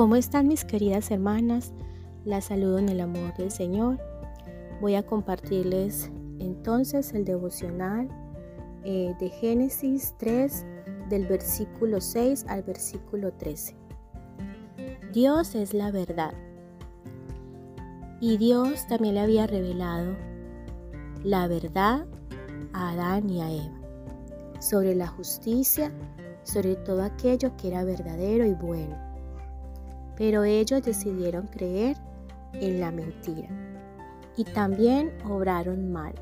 ¿Cómo están mis queridas hermanas? Las saludo en el amor del Señor. Voy a compartirles entonces el devocional eh, de Génesis 3 del versículo 6 al versículo 13. Dios es la verdad. Y Dios también le había revelado la verdad a Adán y a Eva sobre la justicia, sobre todo aquello que era verdadero y bueno. Pero ellos decidieron creer en la mentira y también obraron mal.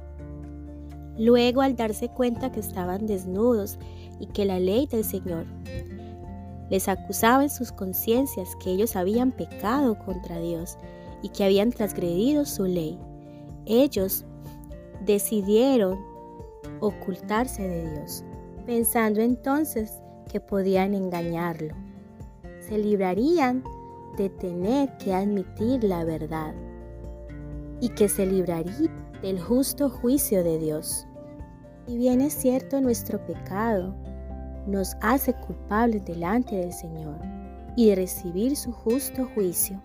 Luego, al darse cuenta que estaban desnudos y que la ley del Señor les acusaba en sus conciencias que ellos habían pecado contra Dios y que habían transgredido su ley, ellos decidieron ocultarse de Dios, pensando entonces que podían engañarlo. Se librarían de tener que admitir la verdad y que se libraría del justo juicio de Dios. Y bien es cierto, nuestro pecado nos hace culpables delante del Señor y de recibir su justo juicio.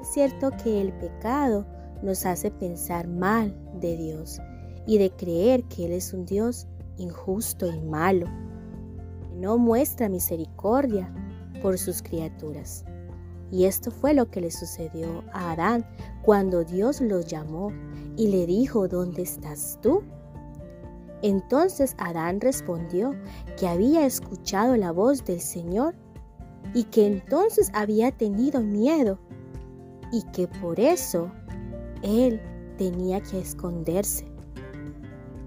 Es cierto que el pecado nos hace pensar mal de Dios y de creer que Él es un Dios injusto y malo, que no muestra misericordia por sus criaturas. Y esto fue lo que le sucedió a Adán cuando Dios lo llamó y le dijo, ¿dónde estás tú? Entonces Adán respondió que había escuchado la voz del Señor y que entonces había tenido miedo y que por eso él tenía que esconderse.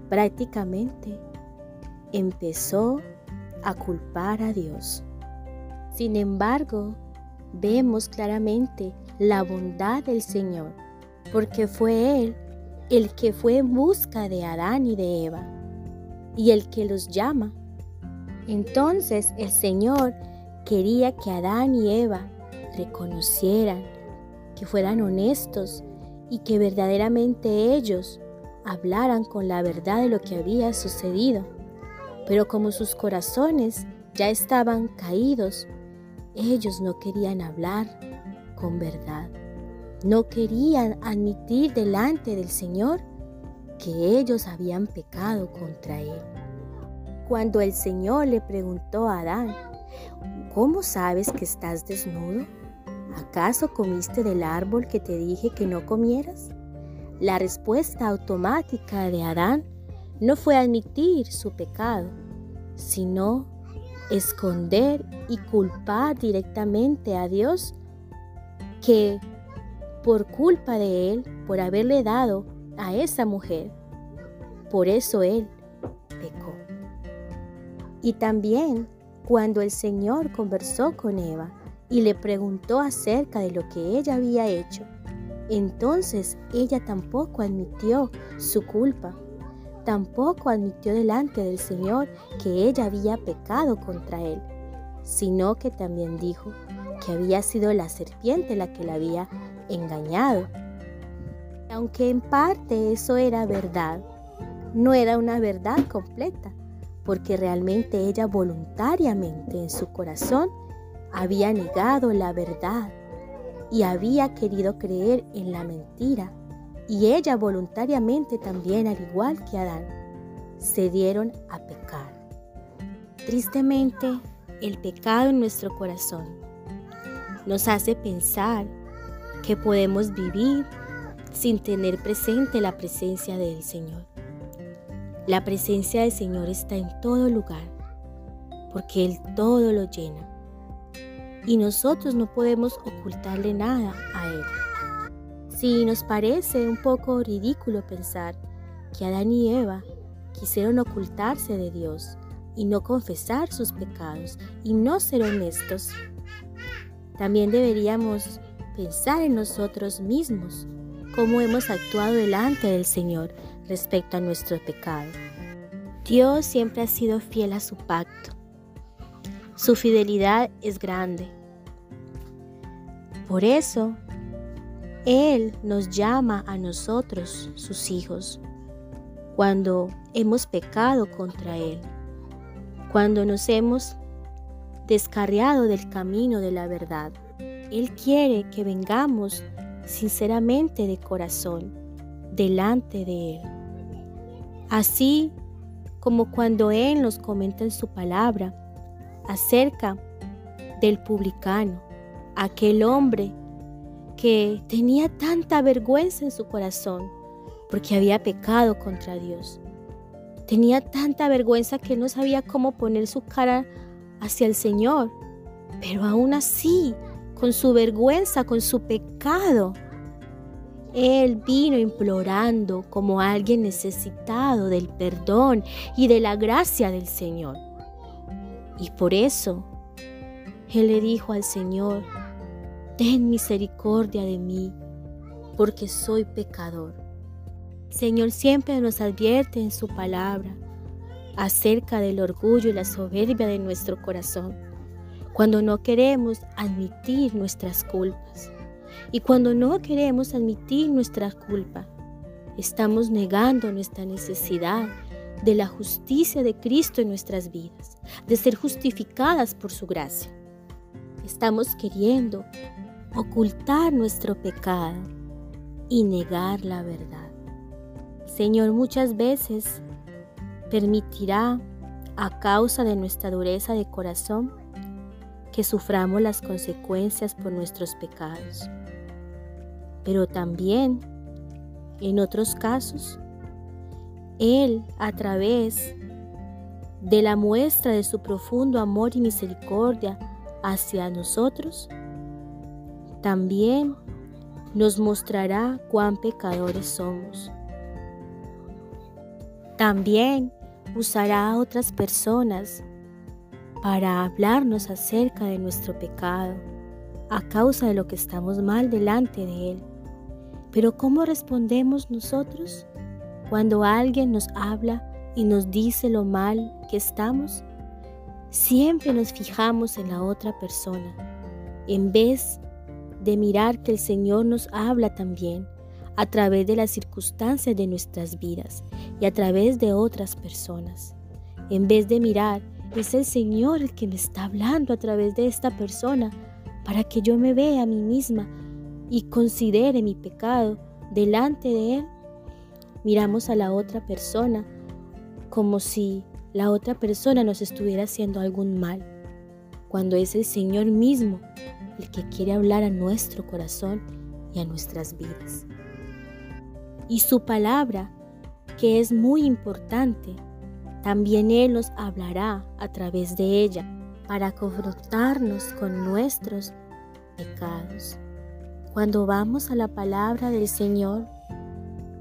Prácticamente empezó a culpar a Dios. Sin embargo, vemos claramente la bondad del Señor, porque fue Él el que fue en busca de Adán y de Eva, y el que los llama. Entonces el Señor quería que Adán y Eva reconocieran, que fueran honestos y que verdaderamente ellos hablaran con la verdad de lo que había sucedido. Pero como sus corazones ya estaban caídos, ellos no querían hablar con verdad. No querían admitir delante del Señor que ellos habían pecado contra Él. Cuando el Señor le preguntó a Adán, ¿cómo sabes que estás desnudo? ¿Acaso comiste del árbol que te dije que no comieras? La respuesta automática de Adán no fue admitir su pecado, sino esconder y culpar directamente a Dios que por culpa de él, por haberle dado a esa mujer, por eso él pecó. Y también cuando el Señor conversó con Eva y le preguntó acerca de lo que ella había hecho, entonces ella tampoco admitió su culpa tampoco admitió delante del Señor que ella había pecado contra él, sino que también dijo que había sido la serpiente la que la había engañado. Aunque en parte eso era verdad, no era una verdad completa, porque realmente ella voluntariamente en su corazón había negado la verdad y había querido creer en la mentira y ella voluntariamente también, al igual que Adán, se dieron a pecar. Tristemente, el pecado en nuestro corazón nos hace pensar que podemos vivir sin tener presente la presencia del Señor. La presencia del Señor está en todo lugar, porque Él todo lo llena. Y nosotros no podemos ocultarle nada a Él. Si nos parece un poco ridículo pensar que Adán y Eva quisieron ocultarse de Dios y no confesar sus pecados y no ser honestos, también deberíamos pensar en nosotros mismos, cómo hemos actuado delante del Señor respecto a nuestro pecado. Dios siempre ha sido fiel a su pacto. Su fidelidad es grande. Por eso él nos llama a nosotros, sus hijos, cuando hemos pecado contra Él, cuando nos hemos descarriado del camino de la verdad. Él quiere que vengamos sinceramente de corazón delante de Él. Así como cuando Él nos comenta en su palabra acerca del publicano, aquel hombre que tenía tanta vergüenza en su corazón porque había pecado contra Dios. Tenía tanta vergüenza que no sabía cómo poner su cara hacia el Señor, pero aún así, con su vergüenza, con su pecado, él vino implorando como alguien necesitado del perdón y de la gracia del Señor. Y por eso, Él le dijo al Señor, ten misericordia de mí, porque soy pecador. Señor siempre nos advierte en su palabra acerca del orgullo y la soberbia de nuestro corazón, cuando no queremos admitir nuestras culpas. Y cuando no queremos admitir nuestra culpa, estamos negando nuestra necesidad de la justicia de Cristo en nuestras vidas, de ser justificadas por su gracia. Estamos queriendo ocultar nuestro pecado y negar la verdad. Señor muchas veces permitirá, a causa de nuestra dureza de corazón, que suframos las consecuencias por nuestros pecados. Pero también, en otros casos, Él, a través de la muestra de su profundo amor y misericordia hacia nosotros, también nos mostrará cuán pecadores somos. También usará a otras personas para hablarnos acerca de nuestro pecado a causa de lo que estamos mal delante de Él. Pero ¿cómo respondemos nosotros cuando alguien nos habla y nos dice lo mal que estamos? Siempre nos fijamos en la otra persona, en vez de mirar que el Señor nos habla también a través de las circunstancias de nuestras vidas y a través de otras personas. En vez de mirar, es el Señor el que me está hablando a través de esta persona para que yo me vea a mí misma y considere mi pecado delante de Él. Miramos a la otra persona como si la otra persona nos estuviera haciendo algún mal, cuando es el Señor mismo el que quiere hablar a nuestro corazón y a nuestras vidas y su palabra, que es muy importante, también Él nos hablará a través de ella para confrontarnos con nuestros pecados. Cuando vamos a la palabra del Señor,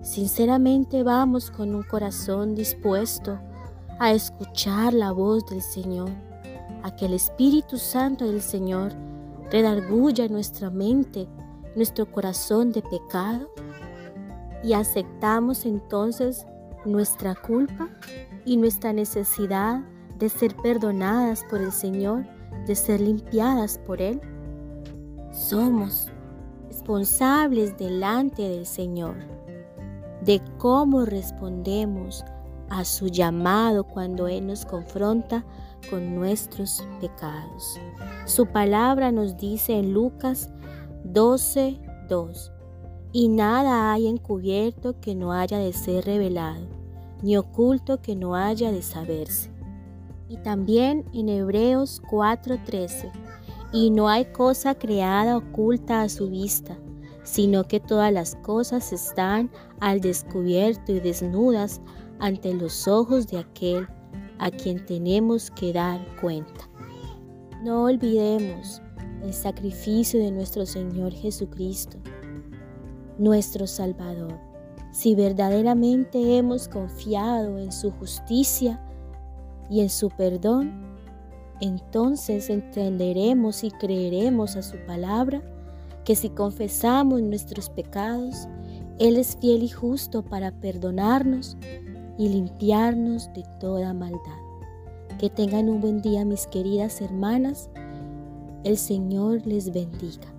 sinceramente vamos con un corazón dispuesto a escuchar la voz del Señor, a que el Espíritu Santo del Señor redarguya nuestra mente, nuestro corazón de pecado y aceptamos entonces nuestra culpa y nuestra necesidad de ser perdonadas por el Señor, de ser limpiadas por Él. Somos responsables delante del Señor de cómo respondemos a su llamado cuando Él nos confronta con nuestros pecados. Su palabra nos dice en Lucas 12, 2 y nada hay encubierto que no haya de ser revelado, ni oculto que no haya de saberse. Y también en Hebreos 4:13, y no hay cosa creada oculta a su vista, sino que todas las cosas están al descubierto y desnudas ante los ojos de aquel a quien tenemos que dar cuenta. No olvidemos el sacrificio de nuestro Señor Jesucristo nuestro Salvador. Si verdaderamente hemos confiado en su justicia y en su perdón, entonces entenderemos y creeremos a su palabra que si confesamos nuestros pecados, Él es fiel y justo para perdonarnos y limpiarnos de toda maldad. Que tengan un buen día mis queridas hermanas. El Señor les bendiga.